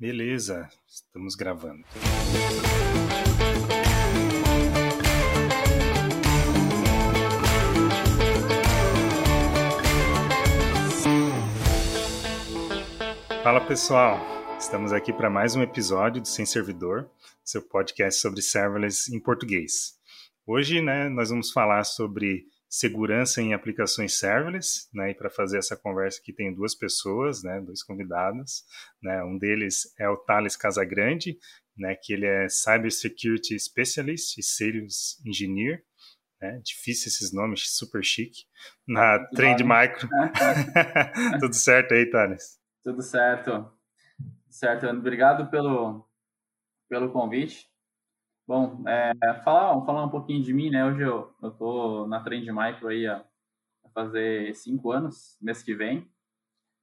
Beleza, estamos gravando. Fala pessoal, estamos aqui para mais um episódio do Sem Servidor, seu podcast sobre serverless em português. Hoje, né, nós vamos falar sobre segurança em aplicações serverless, né? E para fazer essa conversa aqui tem duas pessoas, né? Dois convidados, né? Um deles é o Thales Casagrande, né? Que ele é Cyber Security Specialist e Sales Engineer, né? Difícil esses nomes, super chique. Na Trend Micro. Tudo certo aí, Thales? Tudo certo. Certo, Obrigado pelo, pelo convite. Bom, é, falar, falar um pouquinho de mim, né? Hoje eu, eu tô na Trend Micro aí há, fazer cinco anos, mês que vem.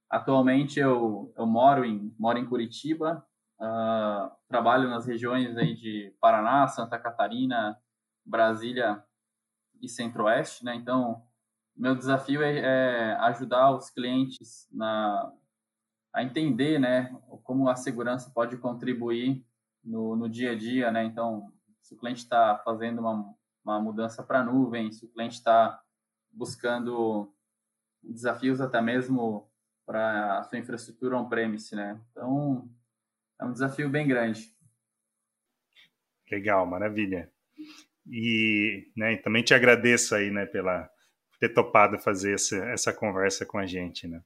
Atualmente eu, eu moro em moro em Curitiba, uh, trabalho nas regiões aí de Paraná, Santa Catarina, Brasília e Centro-Oeste, né? Então meu desafio é, é, ajudar os clientes na, a entender, né, como a segurança pode contribuir no, no dia a dia, né? Então se o cliente está fazendo uma, uma mudança para nuvem, se o cliente está buscando desafios até mesmo para a sua infraestrutura on-premise, né? Então, é um desafio bem grande. Legal, maravilha. E né, também te agradeço aí, né, pela ter topado fazer essa, essa conversa com a gente, né?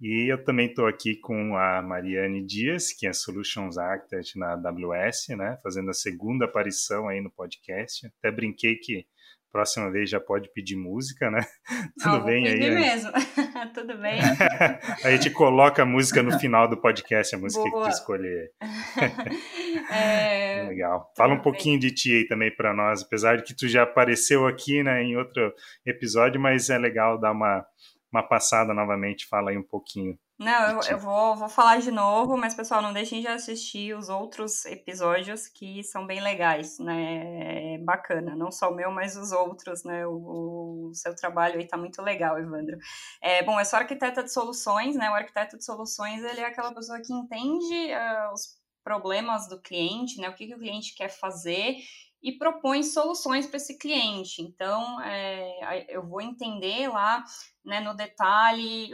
E eu também estou aqui com a Mariane Dias, que é Solutions Architect na AWS, né, fazendo a segunda aparição aí no podcast. Até brinquei que próxima vez já pode pedir música, né? Tudo bem aí? mesmo. Tudo bem. a gente coloca a música no final do podcast, a música Boa. que tu escolher. é... Legal. Fala um pouquinho de ti aí também para nós, apesar de que tu já apareceu aqui, né, em outro episódio, mas é legal dar uma uma passada novamente, fala aí um pouquinho. Não, eu, eu vou, vou falar de novo, mas pessoal, não deixem de assistir os outros episódios que são bem legais, né? É bacana, não só o meu, mas os outros, né? O, o seu trabalho aí tá muito legal, Evandro. É, bom, eu sou arquiteta de soluções, né? O arquiteto de soluções, ele é aquela pessoa que entende uh, os problemas do cliente, né? O que, que o cliente quer fazer e propõe soluções para esse cliente. Então, é, eu vou entender lá né, no detalhe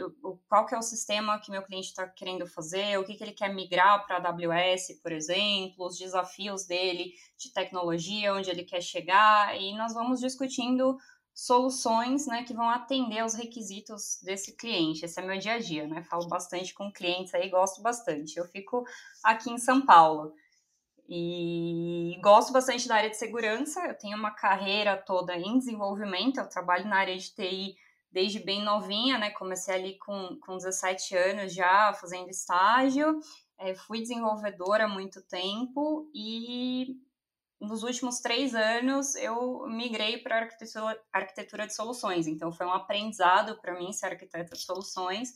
qual que é o sistema que meu cliente está querendo fazer, o que, que ele quer migrar para a AWS, por exemplo, os desafios dele de tecnologia, onde ele quer chegar, e nós vamos discutindo soluções né, que vão atender aos requisitos desse cliente. Esse é meu dia a dia, né? Falo bastante com clientes aí, gosto bastante. Eu fico aqui em São Paulo. E gosto bastante da área de segurança. Eu tenho uma carreira toda em desenvolvimento. Eu trabalho na área de TI desde bem novinha, né? Comecei ali com, com 17 anos já fazendo estágio. É, fui desenvolvedora há muito tempo e nos últimos três anos eu migrei para arquitetura, arquitetura de soluções. Então foi um aprendizado para mim ser arquiteta de soluções.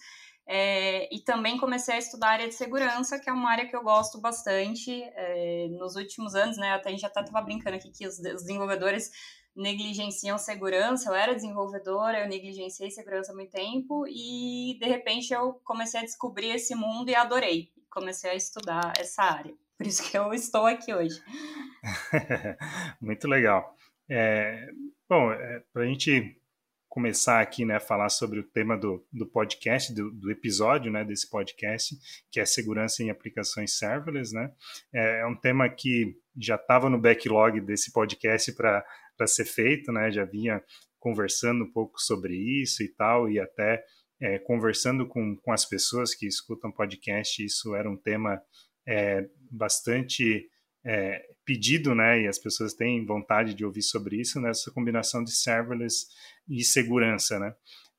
É, e também comecei a estudar a área de segurança, que é uma área que eu gosto bastante. É, nos últimos anos, né, até a gente até estava brincando aqui que os, os, desenvolvedores negligenciam segurança. Eu era desenvolvedora, eu negligenciei segurança há muito tempo e de repente eu comecei a descobrir esse mundo e adorei. Comecei a estudar essa área. Por isso que eu estou aqui hoje. muito legal. É, bom, é, para a gente começar aqui, né, a falar sobre o tema do, do podcast, do, do, episódio, né, desse podcast, que é segurança em aplicações serverless, né? É, é um tema que já estava no backlog desse podcast para ser feito, né? Já vinha conversando um pouco sobre isso e tal, e até é, conversando com, com as pessoas que escutam podcast, isso era um tema é, bastante é, pedido, né, e as pessoas têm vontade de ouvir sobre isso, nessa combinação de serverless e segurança, né.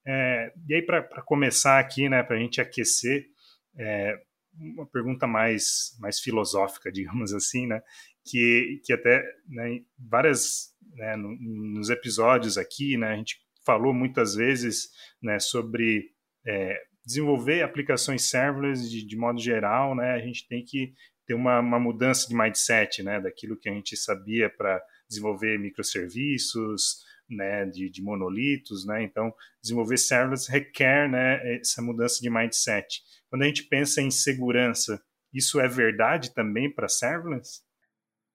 É, e aí, para começar aqui, né, para a gente aquecer, é, uma pergunta mais, mais filosófica, digamos assim, né, que, que até né, várias, né, no, nos episódios aqui, né, a gente falou muitas vezes né, sobre é, desenvolver aplicações serverless de, de modo geral, né, a gente tem que ter uma, uma mudança de mindset, né, daquilo que a gente sabia para desenvolver microserviços, né, de, de, monolitos, né, então desenvolver serverless requer, né, essa mudança de mindset. Quando a gente pensa em segurança, isso é verdade também para serverless?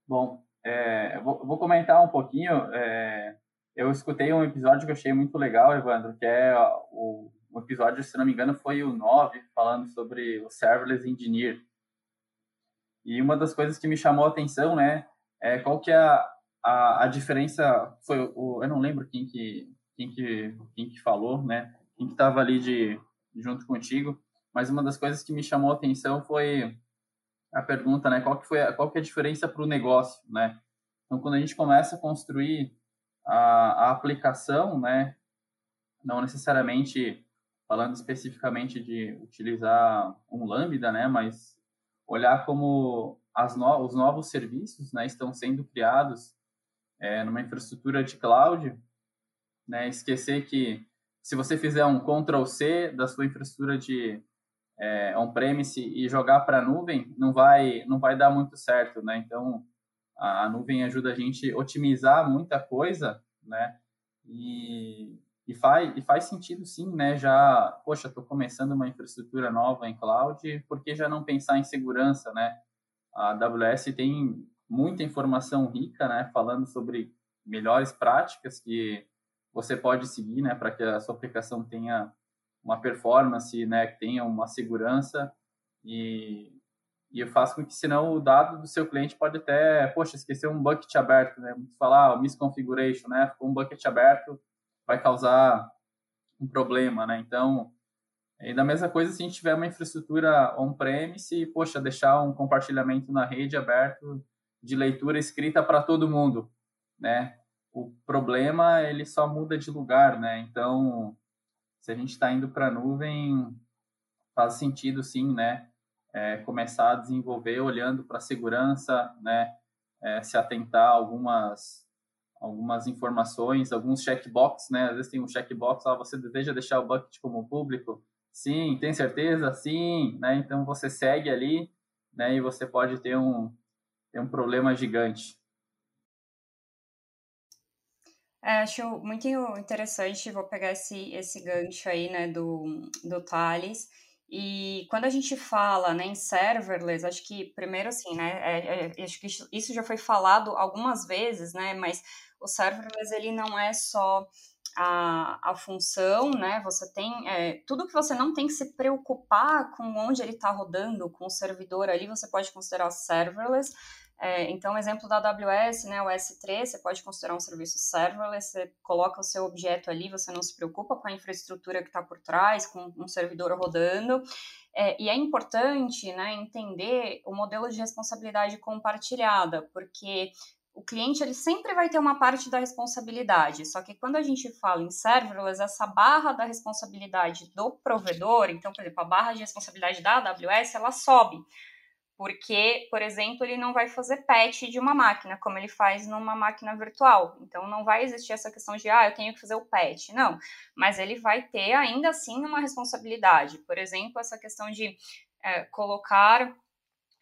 Bom, é, vou, vou, comentar um pouquinho. É, eu escutei um episódio que eu achei muito legal, Evandro, que é o, o episódio, se não me engano, foi o 9, falando sobre o Serverless Engineer. E uma das coisas que me chamou a atenção, né, é qual que é a, a, a diferença, foi o, eu não lembro quem que, quem que, quem que falou, né, quem que estava ali de, junto contigo, mas uma das coisas que me chamou a atenção foi a pergunta, né, qual que foi, a, qual que é a diferença para o negócio, né? Então, quando a gente começa a construir a, a aplicação, né, não necessariamente falando especificamente de utilizar um Lambda, né, mas olhar como no, os novos serviços, né, estão sendo criados é, numa infraestrutura de cloud, né, esquecer que se você fizer um Ctrl C da sua infraestrutura de é, on-premise e jogar para a nuvem, não vai, não vai dar muito certo, né? Então, a, a, nuvem ajuda a gente a otimizar muita coisa, né? E, e, faz, e faz sentido sim, né? Já, poxa, estou começando uma infraestrutura nova em cloud, por que já não pensar em segurança, né? A AWS tem muita informação rica, né? Falando sobre melhores práticas que você pode seguir, né, para que a sua aplicação tenha uma performance, né, que tenha uma segurança e e faço com que senão o dado do seu cliente pode até, poxa, esquecer um bucket aberto, né? Falar, ah, misconfiguration, né? Ficou um bucket aberto, vai causar um problema, né? Então, e da mesma coisa se a gente tiver uma infraestrutura on-premise, poxa, deixar um compartilhamento na rede aberto de leitura escrita para todo mundo, né? o problema ele só muda de lugar, né? Então, se a gente está indo para a nuvem, faz sentido sim, né? É, começar a desenvolver olhando para a segurança, né? É, se atentar a algumas algumas informações, alguns checkbox, né? Às vezes tem um checkbox, ah, você deseja deixar o bucket como público? Sim, tem certeza? Sim, né? Então você segue ali, né? E você pode ter um ter um problema gigante. É, acho muito interessante, vou pegar esse, esse gancho aí, né, do, do Thales. E quando a gente fala né, em serverless, acho que, primeiro assim, né, é, é, acho que isso já foi falado algumas vezes, né, mas o serverless, ele não é só a, a função, né, você tem, é, tudo que você não tem que se preocupar com onde ele está rodando, com o servidor ali, você pode considerar serverless, é, então, exemplo da AWS, né, o S3, você pode considerar um serviço serverless, você coloca o seu objeto ali, você não se preocupa com a infraestrutura que está por trás, com um servidor rodando. É, e é importante né, entender o modelo de responsabilidade compartilhada, porque o cliente ele sempre vai ter uma parte da responsabilidade, só que quando a gente fala em serverless, essa barra da responsabilidade do provedor, então, por exemplo, a barra de responsabilidade da AWS, ela sobe porque, por exemplo, ele não vai fazer patch de uma máquina, como ele faz numa máquina virtual. Então, não vai existir essa questão de, ah, eu tenho que fazer o patch. Não, mas ele vai ter ainda assim uma responsabilidade. Por exemplo, essa questão de é, colocar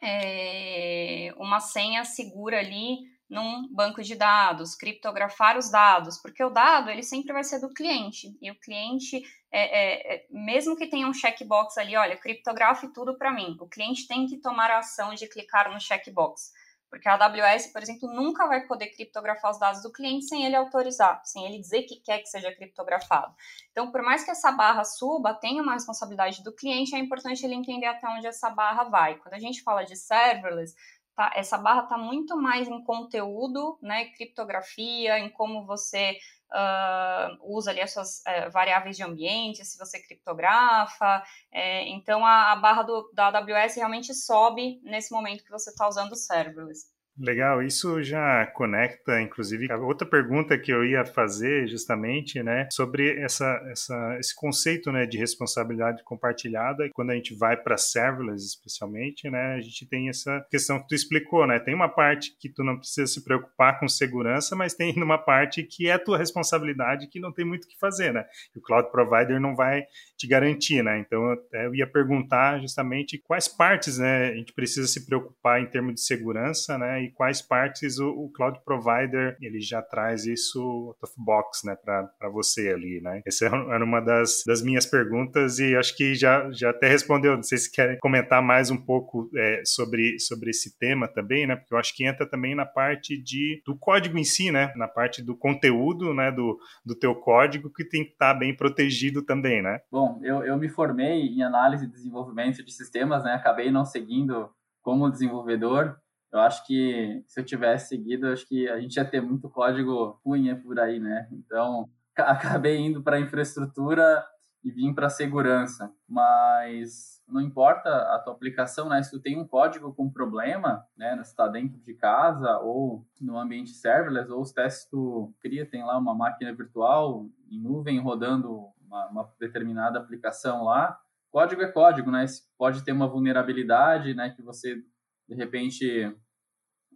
é, uma senha segura ali num banco de dados, criptografar os dados, porque o dado ele sempre vai ser do cliente e o cliente é, é, é, mesmo que tenha um checkbox ali, olha, criptografe tudo para mim, o cliente tem que tomar a ação de clicar no checkbox, porque a AWS, por exemplo, nunca vai poder criptografar os dados do cliente sem ele autorizar, sem ele dizer que quer que seja criptografado. Então, por mais que essa barra suba, tenha uma responsabilidade do cliente, é importante ele entender até onde essa barra vai. Quando a gente fala de serverless, Tá, essa barra está muito mais em conteúdo, né, criptografia, em como você uh, usa ali as suas uh, variáveis de ambiente, se você criptografa. É, então, a, a barra do, da AWS realmente sobe nesse momento que você está usando o serverless. Legal, isso já conecta, inclusive, a outra pergunta que eu ia fazer justamente, né, sobre essa, essa, esse conceito, né, de responsabilidade compartilhada. Quando a gente vai para serverless, especialmente, né, a gente tem essa questão que tu explicou, né, tem uma parte que tu não precisa se preocupar com segurança, mas tem uma parte que é tua responsabilidade que não tem muito o que fazer, né, o cloud provider não vai te garantir, né, então eu ia perguntar justamente quais partes, né, a gente precisa se preocupar em termos de segurança, né, e quais partes o, o cloud provider ele já traz isso out of box, né, para você ali, né? Essa era uma das, das minhas perguntas e acho que já, já até respondeu. Não sei se querem comentar mais um pouco é, sobre, sobre esse tema também, né? Porque eu acho que entra também na parte de, do código em si, né? Na parte do conteúdo, né? Do, do teu código que tem que estar tá bem protegido também, né? Bom, eu, eu me formei em análise e desenvolvimento de sistemas, né? Acabei não seguindo como desenvolvedor, eu acho que se eu tivesse seguido, acho que a gente ia ter muito código ruim por aí, né? Então, acabei indo para infraestrutura e vim para segurança. Mas não importa a tua aplicação, né? Se tu tem um código com problema, né? Se está dentro de casa ou no ambiente serverless, ou os testes tu cria, tem lá uma máquina virtual em nuvem rodando uma, uma determinada aplicação lá, código é código, né? Pode ter uma vulnerabilidade, né? Que você, de repente,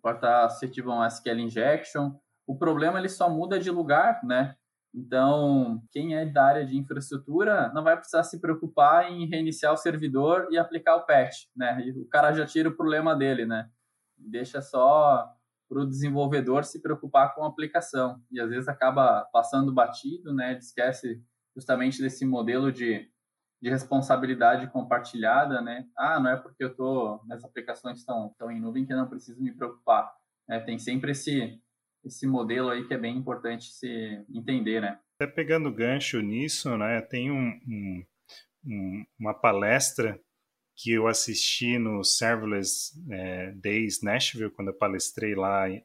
pode estar suscetível a um SQL injection. O problema, ele só muda de lugar, né? Então, quem é da área de infraestrutura não vai precisar se preocupar em reiniciar o servidor e aplicar o patch, né? E o cara já tira o problema dele, né? Deixa só para o desenvolvedor se preocupar com a aplicação. E às vezes acaba passando batido, né? Esquece justamente desse modelo de de responsabilidade compartilhada, né? Ah, não é porque eu tô minhas aplicações estão estão em nuvem que eu não preciso me preocupar. É, tem sempre esse esse modelo aí que é bem importante se entender, né? Até pegando gancho nisso, né? Tem um, um uma palestra que eu assisti no Serverless é, Days Nashville quando eu palestrei lá em,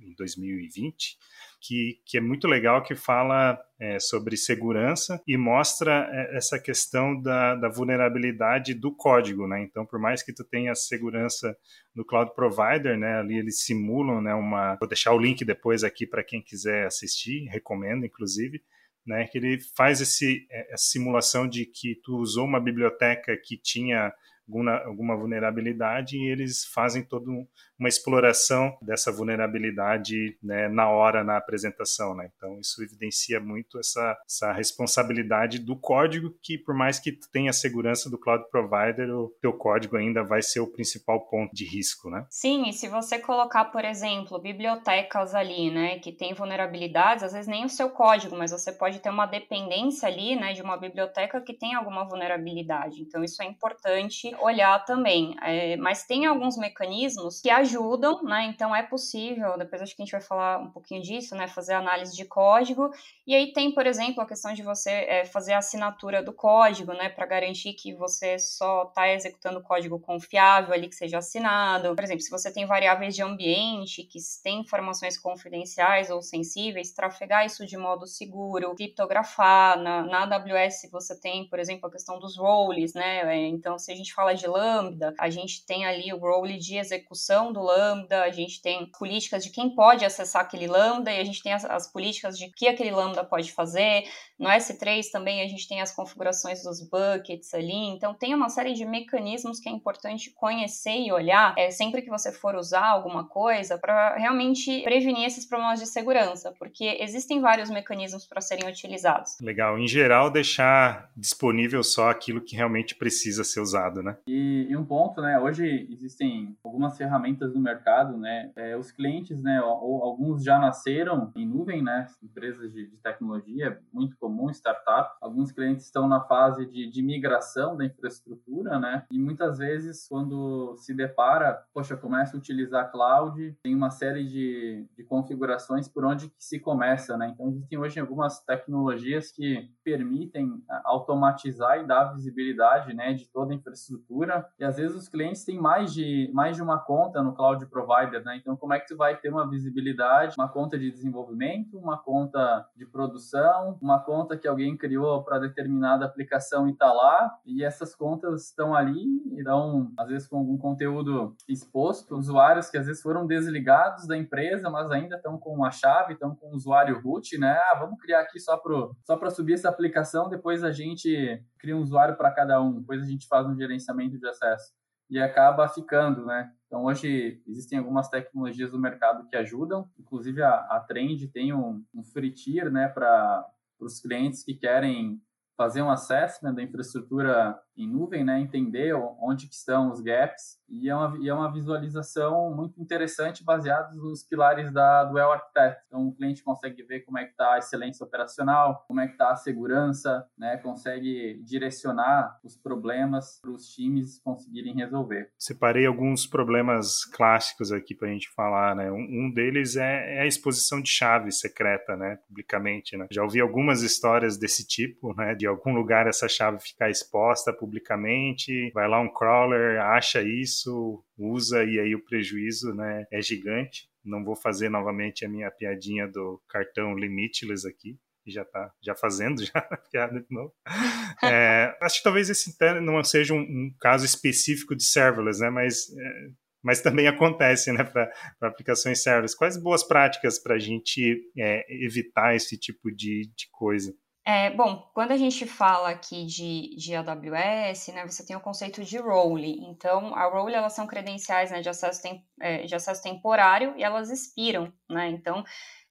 em 2020 que, que é muito legal, que fala é, sobre segurança e mostra é, essa questão da, da, vulnerabilidade do código, né? Então, por mais que tu tenha segurança no cloud provider, né? Ali eles simulam, né? Uma, vou deixar o link depois aqui para quem quiser assistir, recomendo, inclusive. Né, que ele faz esse, é, essa simulação de que tu usou uma biblioteca que tinha alguma, alguma vulnerabilidade e eles fazem toda uma exploração dessa vulnerabilidade né, na hora, na apresentação. Né? Então, isso evidencia muito essa, essa responsabilidade do código, que por mais que tenha a segurança do cloud provider, o teu código ainda vai ser o principal ponto de risco. Né? Sim, e se você colocar, por exemplo, bibliotecas ali, né, que tem vulnerabilidades, às vezes nem o seu código, mas você pode ter uma dependência ali, né, de uma biblioteca que tem alguma vulnerabilidade. Então, isso é importante olhar também. É, mas tem alguns mecanismos que ajudam, né? Então é possível, depois acho que a gente vai falar um pouquinho disso, né? Fazer análise de código. E aí tem, por exemplo, a questão de você é, fazer a assinatura do código, né? Para garantir que você só está executando código confiável ali que seja assinado. Por exemplo, se você tem variáveis de ambiente que têm informações confidenciais ou sensíveis, trafegar isso de modo seguro, criptografar. Na, na AWS você tem, por exemplo, a questão dos roles, né? É, então, se a gente fala de Lambda, a gente tem ali o role de execução do Lambda, a gente tem políticas de quem pode acessar aquele Lambda e a gente tem as, as políticas de que aquele Lambda pode fazer. No S3 também a gente tem as configurações dos buckets ali, então tem uma série de mecanismos que é importante conhecer e olhar é, sempre que você for usar alguma coisa para realmente prevenir esses problemas de segurança, porque existem vários mecanismos para serem utilizados. Legal, em geral deixar disponível só aquilo que realmente precisa ser usado, né? E, e, um ponto, né? Hoje existem algumas ferramentas no mercado, né? É, os clientes, né? Ou, alguns já nasceram em nuvem, né? Empresas de, de tecnologia, é muito comum, startup. Alguns clientes estão na fase de, de migração da infraestrutura, né? E muitas vezes, quando se depara, poxa, começa a utilizar cloud, tem uma série de, de configurações por onde que se começa, né? Então, existem hoje algumas tecnologias que permitem automatizar e dar visibilidade, né? De toda a infraestrutura infraestrutura e às vezes os clientes têm mais de, mais de uma conta no cloud provider, né? Então, como é que tu vai ter uma visibilidade, uma conta de desenvolvimento, uma conta de produção, uma conta que alguém criou para determinada aplicação e tá lá, e essas contas estão ali e dão, às vezes, com algum conteúdo exposto, usuários que às vezes foram desligados da empresa, mas ainda estão com uma chave, estão com o usuário root, né? Ah, vamos criar aqui só para só subir essa aplicação, depois a gente cria um usuário para cada um, depois a gente faz um gerenciamento de acesso e acaba ficando, né? Então hoje existem algumas tecnologias do mercado que ajudam, inclusive a, a Trend tem um, um free tier, né, para os clientes que querem fazer um assessment da infraestrutura em nuvem, né, entender onde que estão os gaps e é uma, e é uma visualização muito interessante baseada nos pilares da, Well Architect. Então, o cliente consegue ver como é que está a excelência operacional, como é que está a segurança, né, consegue direcionar os problemas para os times conseguirem resolver. Separei alguns problemas clássicos aqui para a gente falar, né? Um, um deles é, é, a exposição de chave secreta, né, publicamente, né? Já ouvi algumas histórias desse tipo, né, de algum lugar essa chave ficar exposta publicamente, vai lá um crawler, acha isso usa e aí o prejuízo né, é gigante. Não vou fazer novamente a minha piadinha do cartão limitless aqui, que já está já fazendo já a piada de novo. É, acho que talvez esse não seja um, um caso específico de serverless, né, mas é, mas também acontece né, para aplicações serverless. Quais boas práticas para a gente é, evitar esse tipo de, de coisa? É, bom, quando a gente fala aqui de, de AWS, né, você tem o conceito de role. Então, a role, elas são credenciais né, de, acesso tem, é, de acesso temporário e elas expiram, né? Então,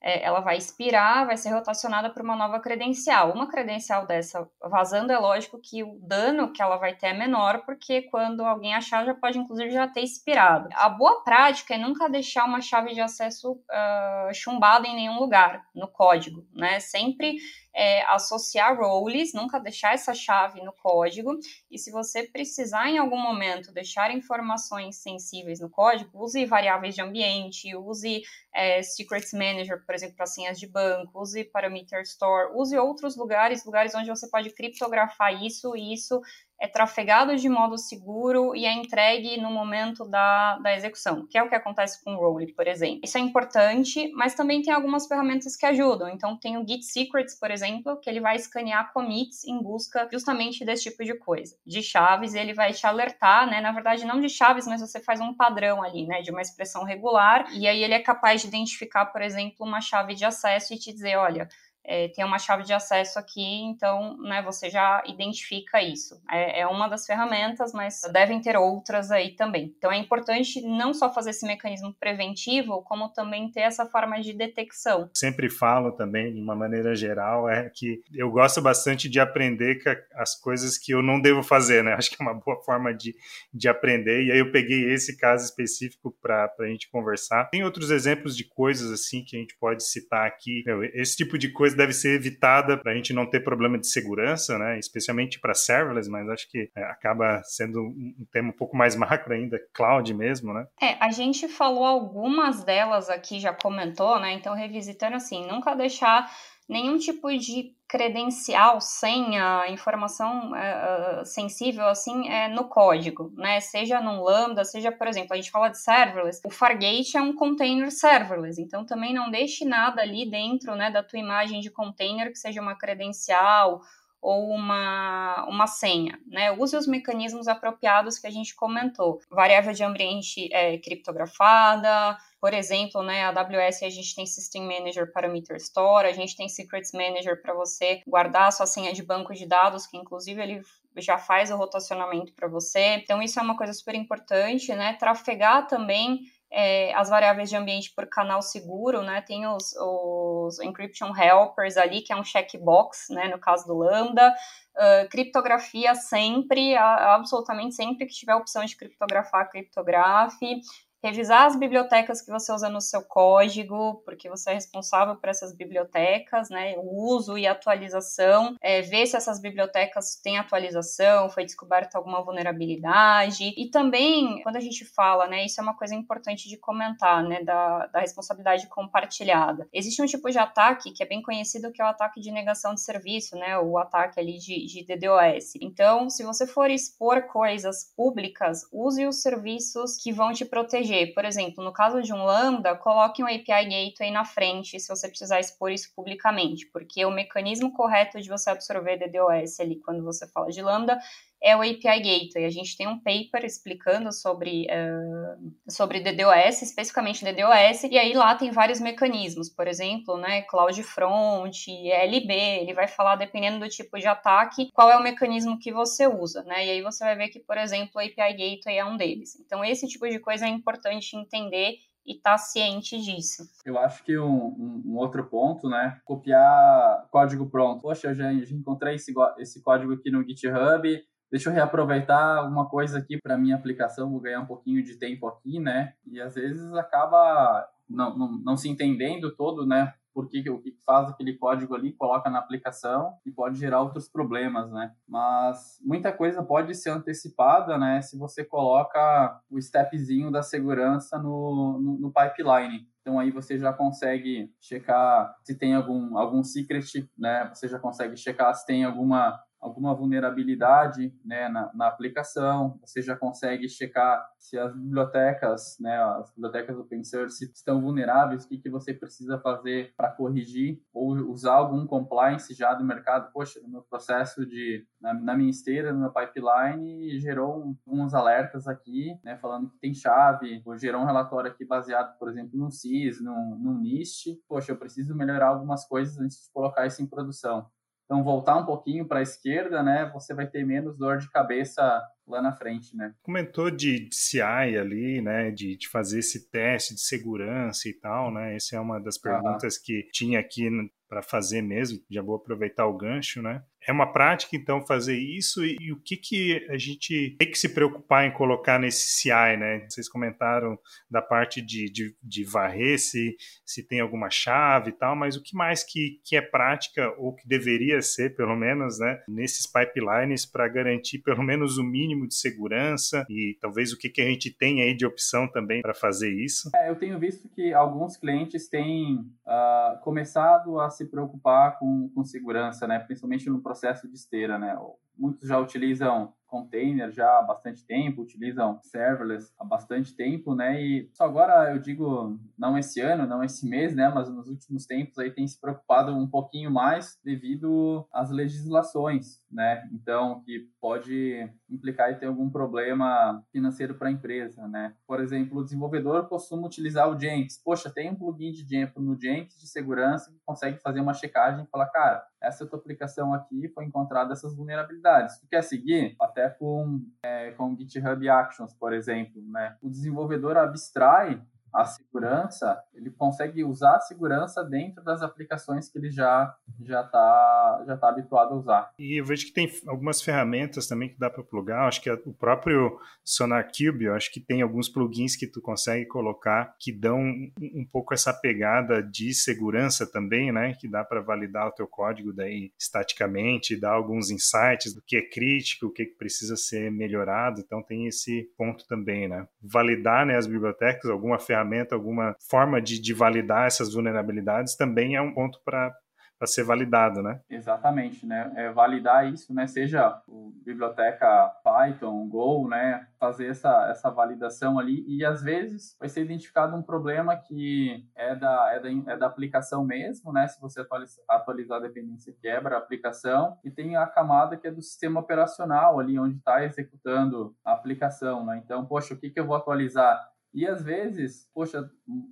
é, ela vai expirar, vai ser rotacionada para uma nova credencial. Uma credencial dessa vazando, é lógico que o dano que ela vai ter é menor, porque quando alguém achar, já pode, inclusive, já ter expirado. A boa prática é nunca deixar uma chave de acesso uh, chumbada em nenhum lugar no código, né? Sempre é, associar roles, nunca deixar essa chave no código. E se você precisar em algum momento deixar informações sensíveis no código, use variáveis de ambiente, use é, Secrets Manager, por exemplo, para senhas de banco, use Parameter Store, use outros lugares, lugares onde você pode criptografar isso e isso é trafegado de modo seguro e é entregue no momento da, da execução, que é o que acontece com o Role, por exemplo. Isso é importante, mas também tem algumas ferramentas que ajudam. Então, tem o Git Secrets, por exemplo, que ele vai escanear commits em busca justamente desse tipo de coisa. De chaves, ele vai te alertar, né? Na verdade, não de chaves, mas você faz um padrão ali, né? De uma expressão regular, e aí ele é capaz de identificar, por exemplo, uma chave de acesso e te dizer, olha, é, tem uma chave de acesso aqui, então né, você já identifica isso. É, é, uma das ferramentas, mas devem ter outras aí também. Então é importante não só fazer esse mecanismo preventivo, como também ter essa forma de detecção. Sempre falo também, de uma maneira geral, é que eu gosto bastante de aprender as coisas que eu não devo fazer, né? Acho que é uma boa forma de, de aprender, e aí eu peguei esse caso específico para a gente conversar. Tem outros exemplos de coisas assim que a gente pode citar aqui. Esse tipo de coisa deve ser evitada para a gente não ter problema de segurança, né? especialmente para serverless, mas acho que é, acaba sendo um tema um pouco mais macro ainda, cloud mesmo, né? É, a gente falou algumas delas aqui, já comentou, né? Então, revisitando assim, nunca deixar nenhum tipo de credencial, senha, informação uh, sensível assim é no código, né? Seja no Lambda, seja, por exemplo, a gente fala de serverless, o Fargate é um container serverless, então também não deixe nada ali dentro, né, da tua imagem de container que seja uma credencial ou uma, uma senha, né? Use os mecanismos apropriados que a gente comentou. Variável de ambiente é, criptografada, por exemplo, né, a AWS a gente tem System Manager Parameter Store, a gente tem Secrets Manager para você guardar a sua senha de banco de dados, que inclusive ele já faz o rotacionamento para você. Então isso é uma coisa super importante, né? Trafegar também é, as variáveis de ambiente por canal seguro, né? Tem os, os encryption helpers ali, que é um checkbox, né? No caso do Lambda. Uh, criptografia sempre, absolutamente sempre que tiver a opção de criptografar, criptografe revisar as bibliotecas que você usa no seu código, porque você é responsável por essas bibliotecas, né? O uso e atualização, é, ver se essas bibliotecas têm atualização, foi descoberta alguma vulnerabilidade. E também, quando a gente fala, né? Isso é uma coisa importante de comentar, né? Da, da responsabilidade compartilhada. Existe um tipo de ataque que é bem conhecido, que é o ataque de negação de serviço, né? O ataque ali de, de DDoS. Então, se você for expor coisas públicas, use os serviços que vão te proteger Por exemplo, no caso de um Lambda, coloque um API Gateway na frente se você precisar expor isso publicamente, porque o mecanismo correto de você absorver DDoS ali quando você fala de Lambda é o API Gateway. A gente tem um paper explicando sobre, uh, sobre DDoS, especificamente DDoS, e aí lá tem vários mecanismos, por exemplo, né, CloudFront, LB, ele vai falar, dependendo do tipo de ataque, qual é o mecanismo que você usa, né, e aí você vai ver que, por exemplo, o API Gateway é um deles. Então, esse tipo de coisa é importante entender e estar tá ciente disso. Eu acho que um, um, um, outro ponto, né? Copiar código pronto. Poxa, eu já, já encontrei esse, esse código aqui no GitHub, deixa eu reaproveitar alguma coisa aqui para minha aplicação, vou ganhar um pouquinho de tempo aqui, né? E às vezes acaba não, não, não se entendendo todo, né? porque o que faz aquele código ali, coloca na aplicação e pode gerar outros problemas, né? Mas muita coisa pode ser antecipada, né? Se você coloca o stepzinho da segurança no, no, no pipeline. Então aí você já consegue checar se tem algum algum secret, né? Você já consegue checar se tem alguma alguma vulnerabilidade né, na, na, aplicação, você já consegue checar se as bibliotecas, né, as bibliotecas open source estão vulneráveis, o que, que você precisa fazer para corrigir, ou usar algum compliance já do mercado. Poxa, no meu processo de, na, na minha esteira, no meu pipeline, gerou um, uns alertas aqui, né, falando que tem chave, ou gerou um relatório aqui baseado, por exemplo, num SIS, num, num NIST. Poxa, eu preciso melhorar algumas coisas antes de colocar isso em produção. Então, voltar um pouquinho para a esquerda, né, você vai ter menos dor de cabeça lá na frente, né? Comentou de, de CI ali, né, de, de, fazer esse teste de segurança e tal, né? Essa é uma das perguntas que tinha aqui para fazer mesmo. Já vou aproveitar o gancho, né? É uma prática, então, fazer isso e, e, o que, que a gente tem que se preocupar em colocar nesse CI, né? Vocês comentaram da parte de, de, de varrer se, se tem alguma chave e tal, mas o que mais que, que é prática ou que deveria ser, pelo menos, né, nesses pipelines para garantir pelo menos o mínimo de segurança e talvez o que, que a gente tem aí de opção também para fazer isso? É, eu tenho visto que alguns clientes têm uh, começado a se preocupar com, com segurança, né? Principalmente no processo de esteira, né? Muitos já utilizam container já há bastante tempo, utilizam serverless há bastante tempo, né? E só agora eu digo, não esse ano, não esse mês, né? Mas nos últimos tempos aí tem se preocupado um pouquinho mais devido às legislações, né? Então, que pode implicar e ter algum problema financeiro para a empresa, né? Por exemplo, o desenvolvedor costuma utilizar o Jenkins. Poxa, tem um plugin de Jenkins no Jenkins de segurança que consegue fazer uma checagem e falar, cara, essa tua aplicação aqui foi encontrada essas vulnerabilidades. Tu quer seguir? Até com, é, com GitHub Actions, por exemplo, né? O desenvolvedor abstrai a segurança, ele consegue usar a segurança dentro das aplicações que ele já já está já tá habituado a usar. E eu vejo que tem algumas ferramentas também que dá para plugar, acho que o próprio SonarCube, eu acho que tem alguns plugins que tu consegue colocar que dão um, pouco essa pegada de segurança também, né, que dá para validar o teu código daí estaticamente, dar alguns insights do que é crítico, o que precisa ser melhorado, então tem esse ponto também, né? Validar, né, as bibliotecas, alguma ferramenta alguma forma de, de validar essas vulnerabilidades também é um ponto para para ser validado, né? Exatamente, né? É validar isso, né? Seja biblioteca Python, Go, né? Fazer essa, essa validação ali e às vezes vai ser identificado um problema que é da, é da, é da aplicação mesmo, né? Se você atualizar, atualizar a dependência, quebra a aplicação e tem a camada que é do sistema operacional ali onde está executando a aplicação, né? Então, poxa, o que, que eu vou atualizar? E às vezes, poxa,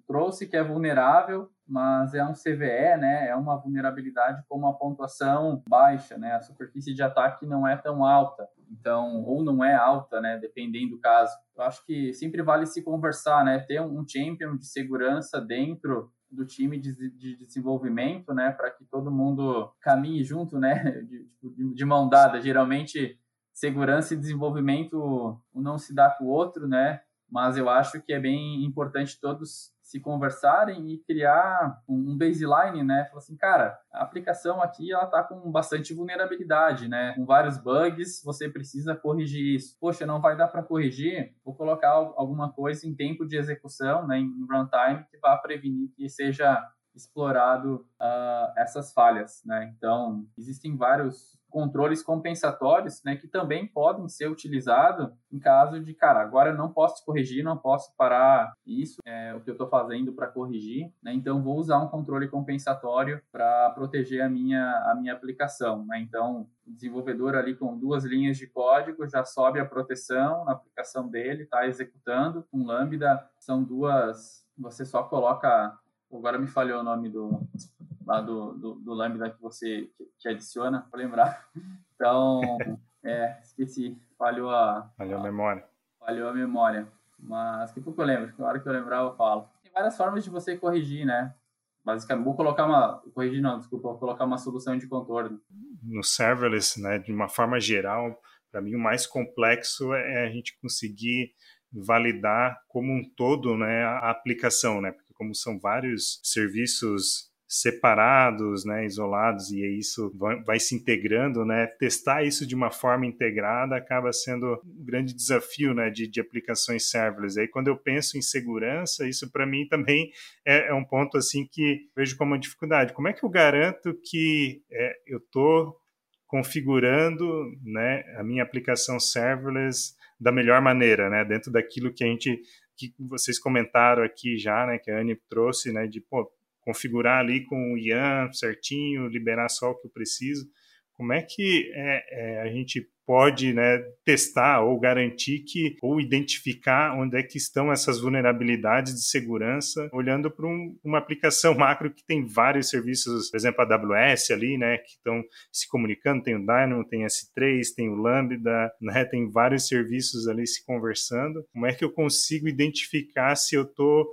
trouxe que é vulnerável, mas é um CVE, né? É uma vulnerabilidade com uma pontuação baixa, né? A superfície de ataque não é tão alta. Então, ou não é alta, né? Dependendo do caso. Eu acho que sempre vale se conversar, né? Ter um champion de segurança dentro do time de, de desenvolvimento, né? Para que todo mundo caminhe junto, né? De, de, de mão dada. Geralmente, segurança e desenvolvimento um não se dá com o outro, né? Mas eu acho que é bem importante todos se conversarem e criar um baseline, né? Falar assim, cara, a aplicação aqui ela tá com bastante vulnerabilidade, né? Com vários bugs, você precisa corrigir isso. Poxa, não vai dar para corrigir? Vou colocar alguma coisa em tempo de execução, né? Em runtime que vá prevenir que seja explorado uh, essas falhas, né? Então, existem vários controles compensatórios, né, que também podem ser utilizados em caso de, cara, agora não posso corrigir, não posso parar isso, é o que eu estou fazendo para corrigir, né, então vou usar um controle compensatório para proteger a minha, a minha aplicação, né, então o desenvolvedor ali com duas linhas de código já sobe a proteção na aplicação dele, está executando, um Lambda são duas, você só coloca, agora me falhou o nome do, lá do, do, do Lambda que você que, que adiciona, para lembrar. Então, é, esqueci, falhou a... Falhou a memória. Falhou a memória. Mas que pouco eu lembro, na hora que eu lembrar eu falo. Tem várias formas de você corrigir, né? Basicamente, vou colocar uma... Corrigir não, desculpa, vou colocar uma solução de contorno. No serverless, né, de uma forma geral, para mim, o mais complexo é a gente conseguir validar como um todo né, a aplicação, né? Porque como são vários serviços separados, né, isolados, e isso vai, vai, se integrando, né, testar isso de uma forma integrada acaba sendo um grande desafio, né, de, de aplicações serverless. Aí quando eu penso em segurança, isso para mim também é, é, um ponto assim que vejo como uma dificuldade. Como é que eu garanto que é, eu estou configurando, né, a minha aplicação serverless da melhor maneira, né, dentro daquilo que a gente que vocês comentaram aqui já, né, que a Anne trouxe, né, de pô, configurar ali com o Ian certinho, liberar só o que eu preciso. Como é que é, é, a gente pode né, testar ou garantir que, ou identificar onde é que estão essas vulnerabilidades de segurança, olhando para um, uma aplicação macro que tem vários serviços, por exemplo, a AWS ali, né, que estão se comunicando, tem o Dynamo, tem S3, tem o Lambda, né, tem vários serviços ali se conversando. Como é que eu consigo identificar se eu estou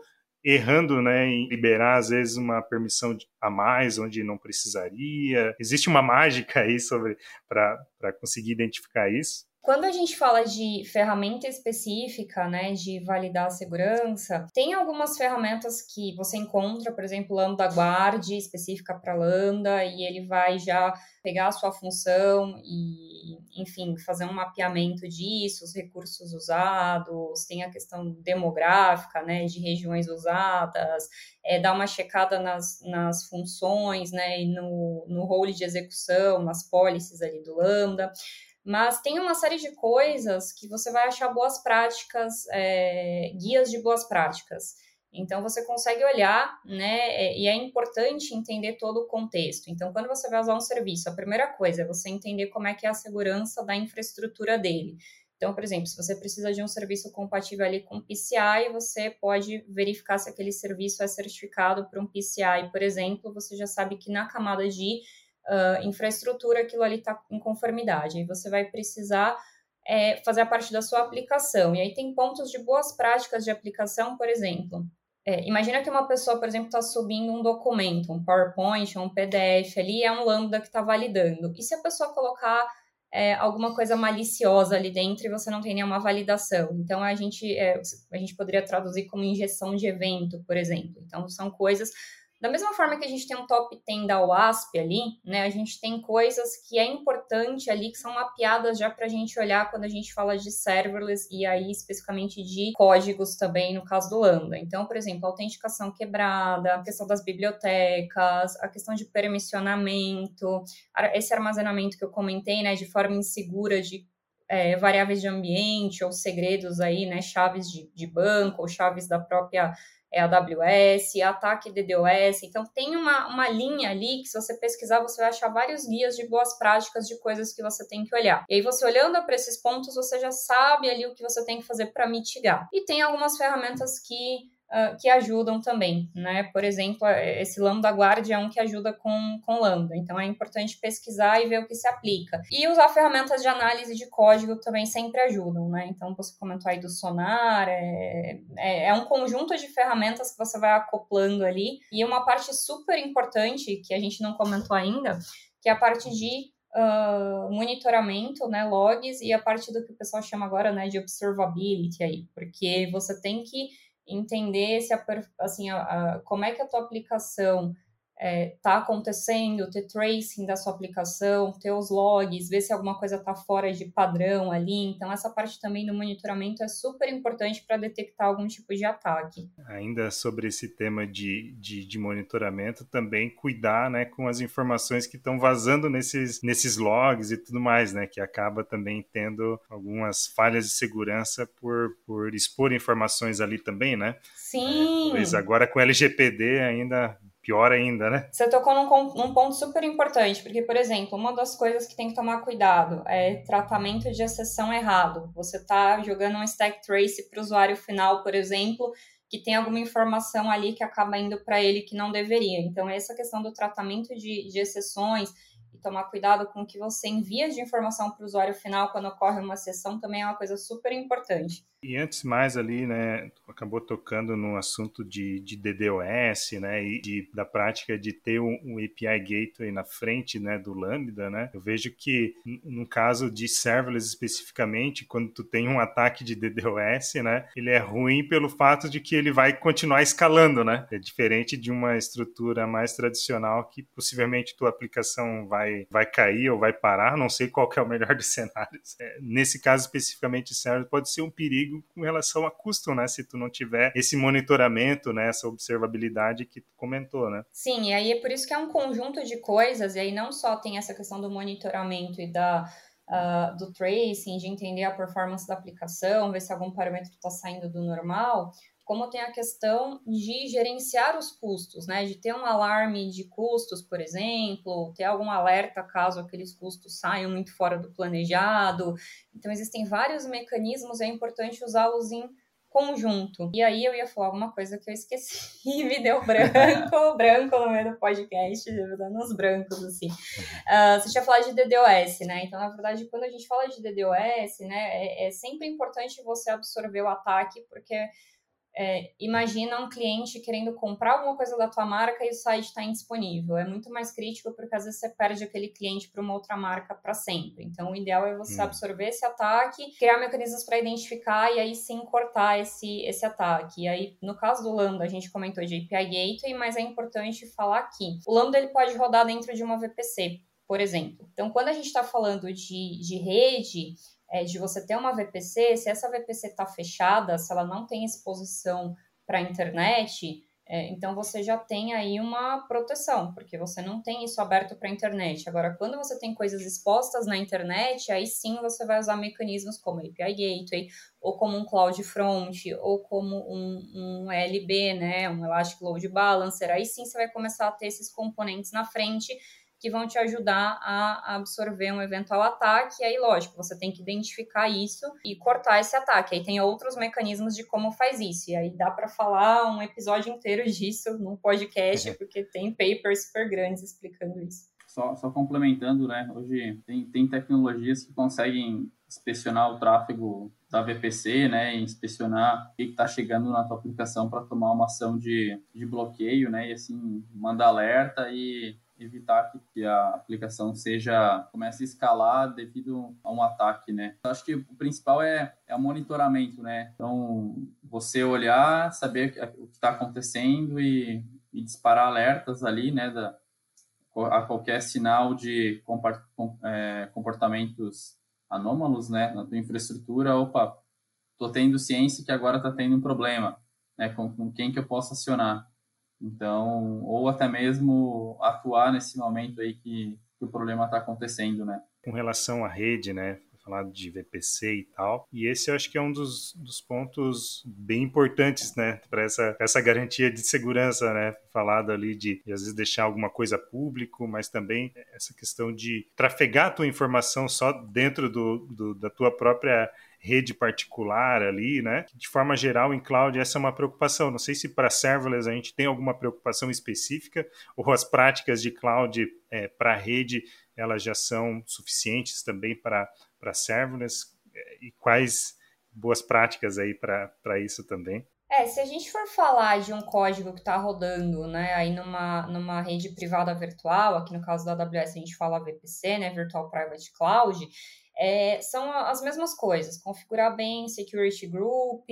errando né, em liberar, às vezes, uma permissão a mais onde não precisaria. Existe uma mágica aí sobre para conseguir identificar isso? Quando a gente fala de ferramenta específica, né, de validar a segurança, tem algumas ferramentas que você encontra, por exemplo, Lambda Guard, específica para Lambda, e ele vai já pegar a sua função e, enfim, fazer um mapeamento disso, os recursos usados, tem a questão demográfica, né, de regiões usadas, é, dar uma checada nas, nas funções, né, e no, no role de execução, nas policies ali do Lambda. Mas tem uma série de coisas que você vai achar boas práticas, é, guias de boas práticas. Então você consegue olhar, né? É, e é importante entender todo o contexto. Então, quando você vai usar um serviço, a primeira coisa é você entender como é que é a segurança da infraestrutura dele. Então, por exemplo, se você precisa de um serviço compatível ali com PCI, você pode verificar se aquele serviço é certificado por um PCI, por exemplo, você já sabe que na camada de uh, infraestrutura, aquilo ali está em conformidade. Aí você vai precisar é, fazer a parte da sua aplicação. E aí tem pontos de boas práticas de aplicação, por exemplo. É, imagina que uma pessoa, por exemplo, está subindo um documento, um PowerPoint, um PDF ali, é um Lambda que está validando. E se a pessoa colocar é, alguma coisa maliciosa ali dentro e você não tem nenhuma validação? Então, a gente, é, a gente poderia traduzir como injeção de evento, por exemplo. Então, são coisas da mesma forma que a gente tem um top 10 da WASP ali, né, a gente tem coisas que é importante ali, que são mapeadas já para a gente olhar quando a gente fala de serverless e aí especificamente de códigos também, no caso do Lambda. Então, por exemplo, autenticação quebrada, a questão das bibliotecas, a questão de permissionamento, esse armazenamento que eu comentei, né, de forma insegura de é, variáveis de ambiente ou segredos aí, né, chaves de, de banco ou chaves da própria é AWS, ataque DDoS. Então, tem uma, uma linha ali que, se você pesquisar, você vai achar vários guias de boas práticas de coisas que você tem que olhar. E aí, você olhando para esses pontos, você já sabe ali o que você tem que fazer para mitigar. E tem algumas ferramentas que uh, que ajudam também, né? Por exemplo, esse Lambda Guard é um que ajuda com, com Lambda, então é importante pesquisar e ver o que se aplica. E usar ferramentas de análise de código também sempre ajudam, né? Então, você comentou aí do Sonar, é, é, é um conjunto de ferramentas que você vai acoplando ali, e uma parte super importante que a gente não comentou ainda, que é a parte de Uh, monitoramento, né, logs e a parte do que o pessoal chama agora, né, de observability aí, porque você tem que entender se a, assim, a, a, como é que a tua aplicação está é, tá acontecendo, ter tracing da sua aplicação, ter os logs, ver se alguma coisa está fora de padrão ali. Então, essa parte também do monitoramento é super importante para detectar algum tipo de ataque. Ainda sobre esse tema de, de, de monitoramento, também cuidar né, com as informações que estão vazando nesses, nesses logs e tudo mais, né? Que acaba também tendo algumas falhas de segurança por, por expor informações ali também, né? Sim. É, agora com LGPD ainda pior ainda, né? Você tocou num, num, ponto super importante, porque, por exemplo, uma das coisas que tem que tomar cuidado é tratamento de exceção errado. Você está jogando um stack trace para o usuário final, por exemplo, que tem alguma informação ali que acaba indo para ele que não deveria. Então, essa questão do tratamento de, de exceções tomar cuidado com o que você envia de informação para o usuário final quando ocorre uma sessão também é uma coisa super importante. E antes mais ali, né, acabou tocando no assunto de, de DDoS, né, e de, da prática de ter um, um, API Gateway na frente, né, do Lambda, né. Eu vejo que no caso de serverless especificamente, quando tu tem um ataque de DDoS, né, ele é ruim pelo fato de que ele vai continuar escalando, né. É diferente de uma estrutura mais tradicional que possivelmente tua aplicação vai vai cair ou vai parar, não sei qual é o melhor dos cenários. É, nesse caso especificamente server pode ser um perigo com relação a custo, né? Se tu não tiver esse monitoramento, né? Essa observabilidade que tu comentou, né? Sim, e aí é por isso que é um conjunto de coisas, e aí não só tem essa questão do monitoramento e da Uh, do tracing, de entender a performance da aplicação, ver se algum parâmetro está saindo do normal, como tem a questão de gerenciar os custos, né? De ter um alarme de custos, por exemplo, ter algum alerta caso aqueles custos saiam muito fora do planejado. Então, existem vários mecanismos, é importante usá-los em conjunto. E aí eu ia falar alguma coisa que eu esqueci e me deu branco, branco no meio do podcast, dando uns brancos, assim. Uh, você tinha falado de DDoS, né? Então, na verdade, quando a gente fala de DDoS, né, é, é sempre importante você absorver o ataque, porque é, imagina um cliente querendo comprar alguma coisa da tua marca e o site está indisponível. É muito mais crítico porque às vezes você perde aquele cliente para uma outra marca para sempre. Então, o ideal é você hum. absorver esse ataque, criar mecanismos para identificar e aí sim cortar esse, esse ataque. E aí, no caso do Lambda, a gente comentou de API Gateway, mas é importante falar aqui. O Lambda ele pode rodar dentro de uma VPC, por exemplo. Então, quando a gente está falando de, de rede, é, de você ter uma VPC, se essa VPC está fechada, se ela não tem exposição para a internet, é, então você já tem aí uma proteção, porque você não tem isso aberto para a internet. Agora, quando você tem coisas expostas na internet, aí sim você vai usar mecanismos como API Gateway, ou como um Cloud Front, ou como um, um LB, né, um Elastic Load Balancer. Aí sim você vai começar a ter esses componentes na frente que vão te ajudar a absorver um eventual ataque. E aí, lógico, você tem que identificar isso e cortar esse ataque. Aí tem outros mecanismos de como faz isso. E aí dá para falar um episódio inteiro disso no podcast, uhum. porque tem papers super grandes explicando isso. Só, só complementando, né? Hoje tem, tem tecnologias que conseguem inspecionar o tráfego da VPC, né, inspecionar o que está chegando na tua aplicação para tomar uma ação de, de bloqueio, né, e assim mandar alerta e evitar que a aplicação seja comece a escalar devido a um ataque, né? Eu acho que o principal é, é o monitoramento, né? Então, você olhar, saber o que está acontecendo e, e, disparar alertas ali, né? Da, a qualquer sinal de é, comportamentos anômalos, né? Na tua infraestrutura, opa, tô tendo ciência que agora está tendo um problema, né? Com, com quem que eu posso acionar? Então, ou até mesmo atuar nesse momento aí que, que o problema está acontecendo, né? Com relação à rede, né? Falado de VPC e tal. E esse eu acho que é um dos, dos pontos bem importantes, né? Para essa, essa garantia de segurança, né? Falado ali de, de, às vezes deixar alguma coisa público, mas também essa questão de trafegar a tua informação só dentro do, do da tua própria rede particular ali, né? De forma geral, em cloud, essa é uma preocupação. Não sei se para serverless a gente tem alguma preocupação específica ou as práticas de cloud é, para rede elas já são suficientes também para serverless e quais boas práticas aí para isso também? É, se a gente for falar de um código que está rodando, né, aí numa, numa rede privada virtual, aqui no caso da AWS a gente fala VPC, né, Virtual Private Cloud, é, são as mesmas coisas, configurar bem security group,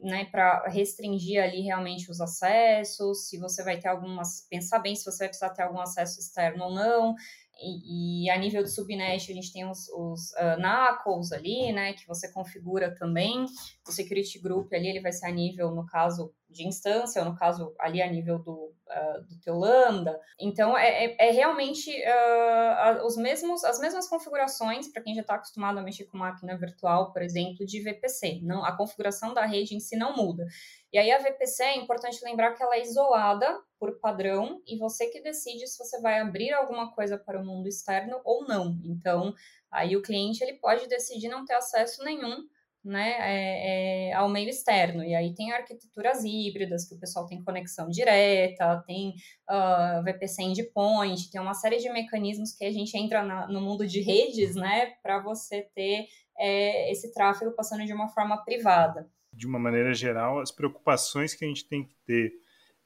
né, para restringir ali realmente os acessos, se você vai ter algumas, pensar bem se você vai precisar ter algum acesso externo ou não, e, e, a nível de subnet, a gente tem os, os uh, NACLs ali, né, que você configura também. O security group ali, ele vai ser a nível, no caso, de instância, no caso, ali a nível do, uh, do teu Lambda. Então, é, é, é realmente uh, os mesmos, as mesmas configurações, para quem já está acostumado a mexer com máquina virtual, por exemplo, de VPC. Não, a configuração da rede em si não muda. E aí a VPC é importante lembrar que ela é isolada por padrão e você que decide se você vai abrir alguma coisa para o mundo externo ou não. Então, aí o cliente ele pode decidir não ter acesso nenhum né, é, é, ao meio externo. E aí tem arquiteturas híbridas, que o pessoal tem conexão direta, tem uh, ah, VPC endpoint, tem uma série de mecanismos que a gente entra na, no mundo de redes, né, para você ter é, esse tráfego passando de uma forma privada. De uma maneira geral, as preocupações que a gente tem que ter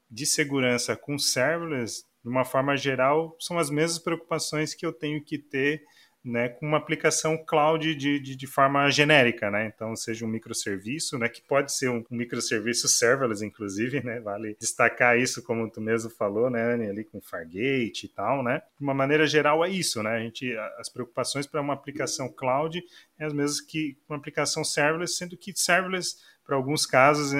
de segurança com serverless, de uma forma geral, são as mesmas preocupações que eu tenho que ter né, com uma aplicação cloud de, de, de, forma genérica, né? Então, seja um microserviço, né, que pode ser um, microserviço serverless, inclusive, né? Vale destacar isso, como tu mesmo falou, né, ali com Fargate e tal, né? De uma maneira geral, é isso, né? A gente, as preocupações para uma aplicação cloud é as mesmas que uma aplicação serverless, sendo que serverless para alguns casos,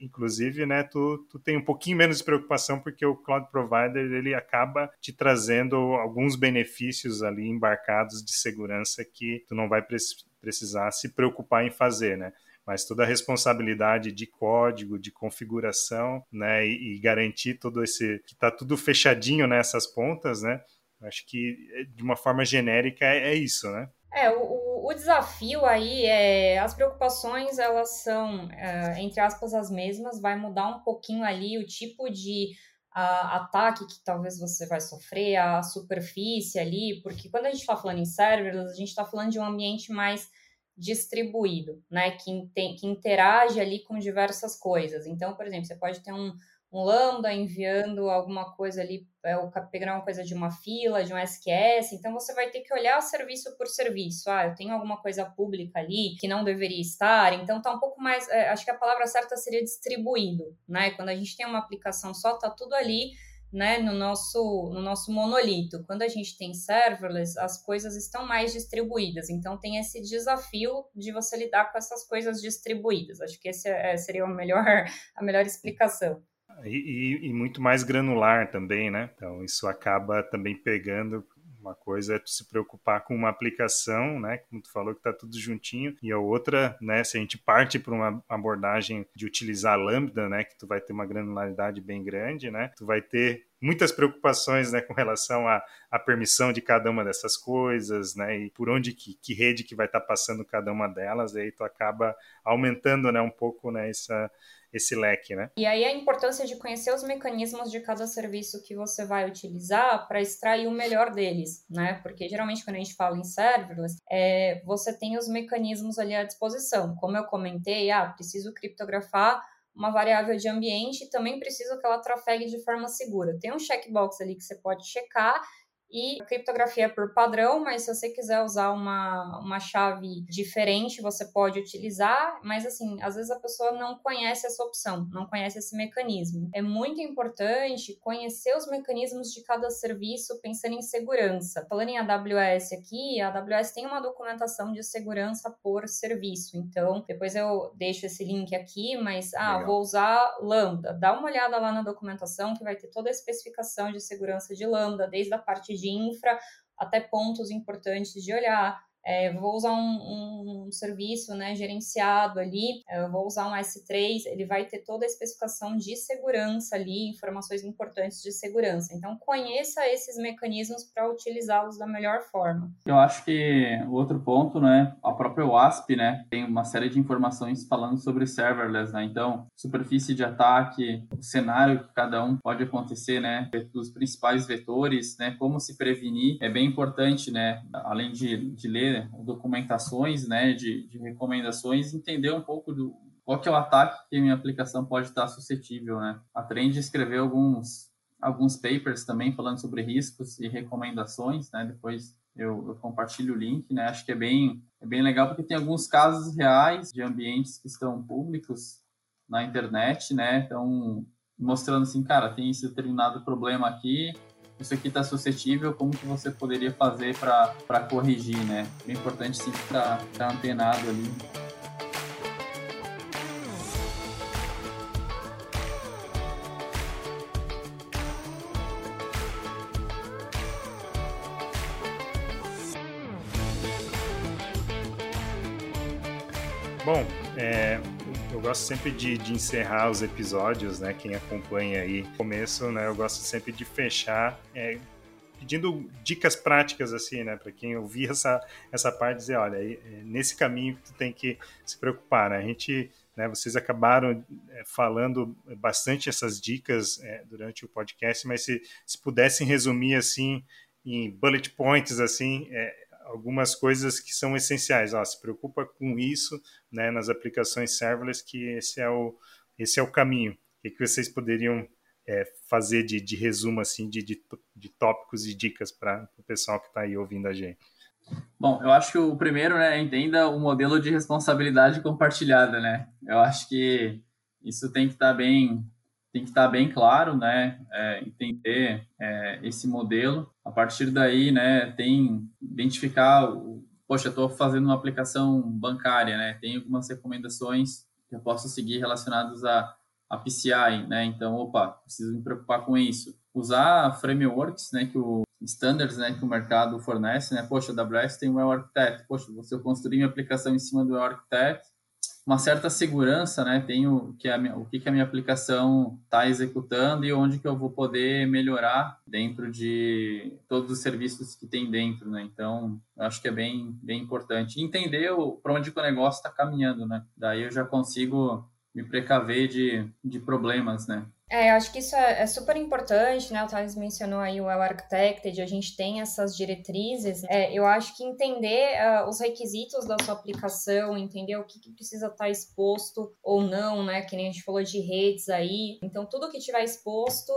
inclusive, né, tu, tu tem um pouquinho menos de preocupação porque o cloud provider ele acaba te trazendo alguns benefícios ali embarcados de segurança que tu não vai pre precisar se preocupar em fazer, né? Mas toda a responsabilidade de código, de configuração, né, e, e garantir todo esse que está tudo fechadinho nessas pontas, né? Acho que de uma forma genérica é, é isso, né? É, o, o desafio aí é as preocupações elas são é, entre aspas as mesmas, vai mudar um pouquinho ali o tipo de ataque que talvez você vai sofrer, a superfície ali, porque quando a gente está falando em serverless, a gente está falando de um ambiente mais distribuído, né, que, tem, que interage ali com diversas coisas. Então, por exemplo, você pode ter um, um lambda enviando alguma coisa ali, é, pegar uma coisa de uma fila, de um SQS, então você vai ter que olhar serviço por serviço. Ah, eu tenho alguma coisa pública ali que não deveria estar, então tá um pouco mais, é, acho que a palavra certa seria distribuído, né? Quando a gente tem uma aplicação só, tá tudo ali, né, no nosso, no nosso monolito. Quando a gente tem serverless, as coisas estão mais distribuídas. Então, tem esse desafio de você lidar com essas coisas distribuídas. Acho que esse é, seria a melhor, a melhor explicação. E, e, muito mais granular também, né? Então isso acaba também pegando uma coisa é tu se preocupar com uma aplicação, né, como tu falou que está tudo juntinho, e a outra, né, se a gente parte para uma abordagem de utilizar Lambda, né, que tu vai ter uma granularidade bem grande, né, tu vai ter muitas preocupações, né, com relação à, à permissão de cada uma dessas coisas, né, e por onde que, que rede que vai estar tá passando cada uma delas, e aí tu acaba aumentando, né, um pouco, né, essa esse leque, né? E aí a importância de conhecer os mecanismos de cada serviço que você vai utilizar para extrair o melhor deles, né? Porque geralmente quando a gente fala em serverless, é, você tem os mecanismos ali à disposição. Como eu comentei, ah, preciso criptografar uma variável de ambiente e também preciso que ela trafegue de forma segura. Tem um checkbox ali que você pode checar e criptografia por padrão, mas se você quiser usar uma, uma chave diferente, você pode utilizar, mas assim, às vezes a pessoa não conhece essa opção, não conhece esse mecanismo. É muito importante conhecer os mecanismos de cada serviço pensando em segurança. Falando em AWS aqui, a AWS tem uma documentação de segurança por serviço, então depois eu deixo esse link aqui, mas ah, Legal. vou usar Lambda. Dá uma olhada lá na documentação que vai ter toda a especificação de segurança de Lambda, desde a parte de infra até pontos importantes de olhar é, vou usar um, um, serviço né, gerenciado ali, é, eu vou usar um S3, ele vai ter toda a especificação de segurança ali, informações importantes de segurança. Então, conheça esses mecanismos para utilizá-los da melhor forma. Eu acho que o outro ponto, né, a própria WASP, né, tem uma série de informações falando sobre serverless, né, então, superfície de ataque, o cenário que cada um pode acontecer, né, os principais vetores, né, como se prevenir, é bem importante, né, além de, de ler documentações, né, de, de recomendações, entender um pouco do qual que é o ataque que minha aplicação pode estar suscetível, né. A Trend escreveu alguns alguns papers também falando sobre riscos e recomendações, né, depois eu, eu, compartilho o link, né? Acho que é bem, é bem legal porque tem alguns casos reais de ambientes que estão públicos na internet, né? Então, mostrando assim, cara, tem esse determinado problema aqui, isso aqui está suscetível, como que você poderia fazer para corrigir, né? É importante sim estar tá, tá antenado ali. Gosto sempre de, de, encerrar os episódios, né? Quem acompanha aí começo, né? Eu gosto sempre de fechar é, pedindo dicas práticas assim, né, para quem ouvir essa essa parte dizer, olha, é nesse caminho que tu tem que se preocupar, né? A gente né, vocês acabaram é, falando bastante essas dicas é, durante o podcast, mas se, se pudessem resumir assim em bullet points assim, é, algumas coisas que são essenciais. Ó, se preocupa com isso né, nas aplicações serverless, que esse é o, esse é o caminho. O que, que vocês poderiam é, fazer de, de, resumo assim de, de, de tópicos e dicas para o pessoal que está aí ouvindo a gente? Bom, eu acho que o primeiro, né, entenda o modelo de responsabilidade compartilhada, né? Eu acho que isso tem que estar tá bem tem que estar tá bem claro, né? É, entender é, esse modelo. A partir daí, né, tem identificar, poxa, estou fazendo uma aplicação bancária, né? Tem algumas recomendações que eu posso seguir relacionadas a, a PCI, né? Então, opa, preciso me preocupar com isso. Usar frameworks, né, que o standards, né, que o mercado fornece, né? Poxa, a AWS tem o Architect. Poxa, se eu construir minha aplicação em cima do Architect, uma certa segurança, né? Tenho que a minha, o que, que a minha aplicação está executando e onde que eu vou poder melhorar dentro de todos os serviços que tem dentro, né? Então, acho que é bem, bem importante entender para onde o negócio está caminhando, né? Daí eu já consigo me precaver de, de problemas, né? É, eu acho que isso é, é, super importante, né? O Thales mencionou aí o Well Architected, a gente tem essas diretrizes. É, eu acho que entender uh, os requisitos da sua aplicação, entender o que, que, precisa estar exposto ou não, né? Que nem a gente falou de redes aí. Então, tudo que tiver exposto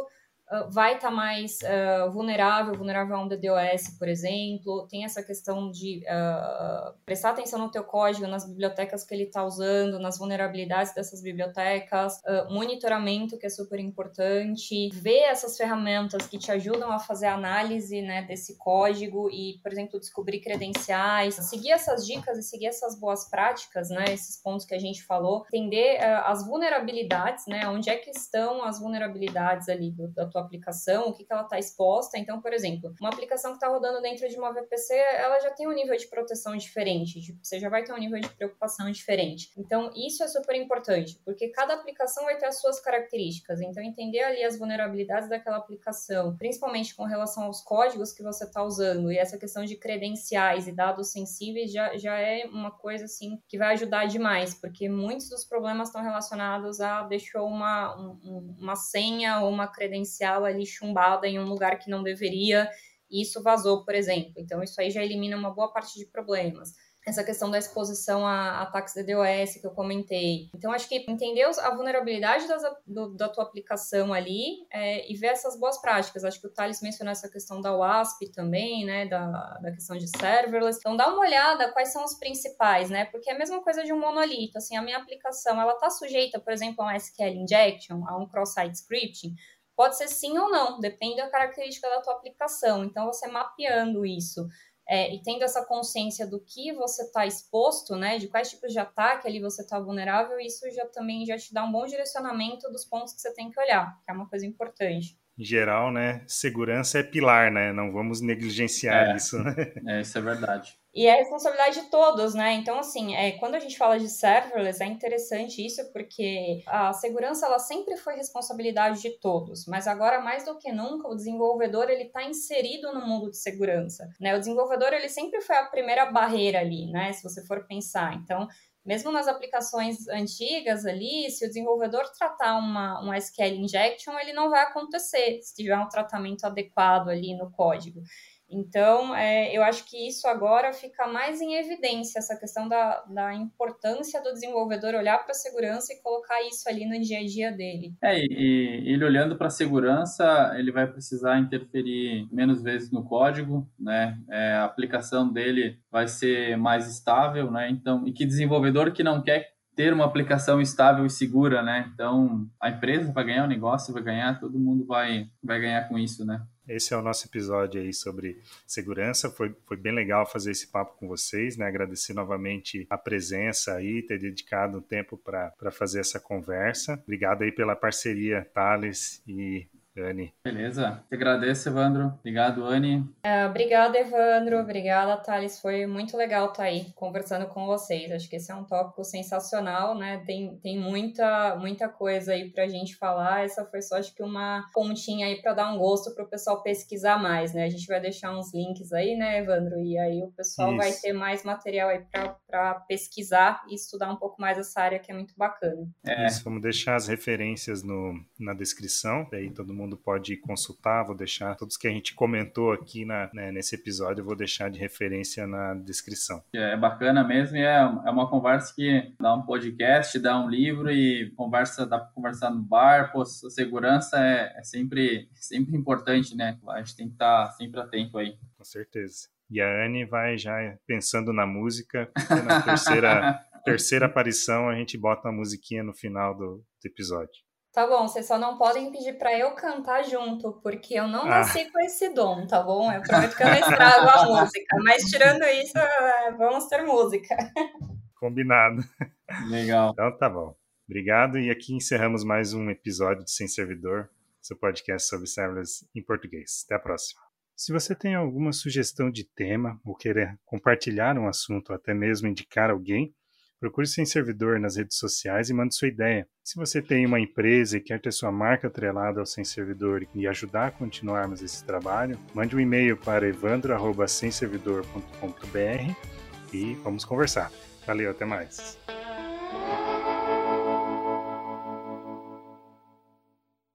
ah, vai estar tá mais uh, vulnerável, vulnerável a um DDoS, por exemplo. Tem essa questão de uh, prestar atenção no teu código, nas bibliotecas que ele está usando, nas vulnerabilidades dessas bibliotecas, monitoramento, que é super importante, ver essas ferramentas que te ajudam a fazer análise né, desse código e, por exemplo, descobrir credenciais, seguir essas dicas e seguir essas boas práticas, né, esses pontos que a gente falou, entender as vulnerabilidades, né, onde é que estão as vulnerabilidades ali do, da tua aplicação, o que, que ela está exposta. Então, por exemplo, uma aplicação que está rodando dentro de uma VPC, ela já tem um nível de proteção diferente, você já vai ter um nível de preocupação diferente. Então, isso é super importante, porque cada aplicação vai ter as suas características. Então, entender ali as vulnerabilidades daquela aplicação, principalmente com relação aos códigos que você está usando, e essa questão de credenciais e dados sensíveis já, já é uma coisa assim que vai ajudar demais, porque muitos dos problemas estão relacionados a deixou uma, um, uma senha ou uma credencial ali chumbada em um lugar que não deveria, e isso vazou, por exemplo. Então, isso aí já elimina uma boa parte de problemas essa questão da exposição a ataques DDoS que eu comentei. Então, acho que entender a vulnerabilidade das, do, da tua aplicação ali é, e ver essas boas práticas. Acho que o Thales mencionou essa questão da WASP também, né, da, da questão de serverless. Então, dá uma olhada quais são os principais, né, porque é a mesma coisa de um monolito. Assim, a minha aplicação, ela está sujeita, por exemplo, a um SQL injection, a um cross-site scripting. Pode ser sim ou não, depende da característica da tua aplicação. Então, você mapeando isso é, e tendo essa consciência do que você está exposto, né, de quais tipos de ataque ali você está vulnerável, isso já também já te dá um bom direcionamento dos pontos que você tem que olhar, que é uma coisa importante em geral, né, segurança é pilar, né? Não vamos negligenciar é, isso, né? É, isso é verdade. E é responsabilidade de todos, né? Então, assim, é, quando a gente fala de serverless, é interessante isso porque a segurança ela sempre foi responsabilidade de todos, mas agora mais do que nunca o desenvolvedor ele está inserido no mundo de segurança, né? O desenvolvedor ele sempre foi a primeira barreira ali, né? Se você for pensar, então mesmo nas aplicações antigas ali, se o desenvolvedor tratar uma, um SQL injection, ele não vai acontecer se tiver um tratamento adequado ali no código. Então, é, eu acho que isso agora fica mais em evidência, essa questão da, da importância do desenvolvedor olhar para a segurança e colocar isso ali no dia a dia dele. É, e, ele olhando para a segurança, ele vai precisar interferir menos vezes no código, né? É, a aplicação dele vai ser mais estável, né? Então, e que desenvolvedor que não quer ter uma aplicação estável e segura, né? Então, a empresa vai ganhar, o negócio vai ganhar, todo mundo vai, vai ganhar com isso, né? Esse é o nosso episódio aí sobre segurança. Foi, foi bem legal fazer esse papo com vocês, né? Agradecer novamente a presença aí, ter dedicado um tempo para fazer essa conversa. Obrigado aí pela parceria, Thales e Anne. Beleza. Te agradeço, Evandro. Obrigado, Anne. É, obrigada, Evandro. Obrigada, Thales. Foi muito legal estar aí conversando com vocês. Acho que esse é um tópico sensacional, né? Tem, tem muita, muita coisa aí pra gente falar. Essa foi só, acho que, uma pontinha aí para dar um gosto pro pessoal pesquisar mais, né? A gente vai deixar uns links aí, né, Evandro? E aí o pessoal Isso. vai ter mais material aí para pesquisar e estudar um pouco mais essa área que é muito bacana. É. Isso, vamos deixar as referências no, na descrição, daí todo mundo mundo pode consultar. Vou deixar todos que a gente comentou aqui na, né, nesse episódio, eu vou deixar de referência na descrição. É bacana mesmo, e é, é uma conversa que dá um podcast, dá um livro e conversa, dá para conversar no bar. Pô, segurança é, é sempre, sempre importante, né? A gente tem que estar sempre atento aí. Com certeza. E a Anne vai já pensando na música, na terceira, terceira aparição a gente bota uma musiquinha no final do, do episódio. Tá bom, vocês só não podem pedir para eu cantar junto, porque eu não ah. nasci ah. com esse dom, tá bom? Eu prometo que eu não estrago a música. Mas tirando isso, é, vamos ter música. Combinado. Legal. Então tá bom. Obrigado. E aqui encerramos mais um episódio de Sem Servidor, seu podcast sobre serverless em português. Até a próxima. Se você tem alguma sugestão de tema ou querer compartilhar um assunto ou até mesmo indicar alguém, Procure sem servidor nas redes sociais e mande sua ideia. Se você tem uma empresa e quer ter sua marca atrelada ao sem servidor e ajudar a continuarmos esse trabalho, mande um e-mail para evandro@semservidor.com.br e vamos conversar. Valeu, até mais.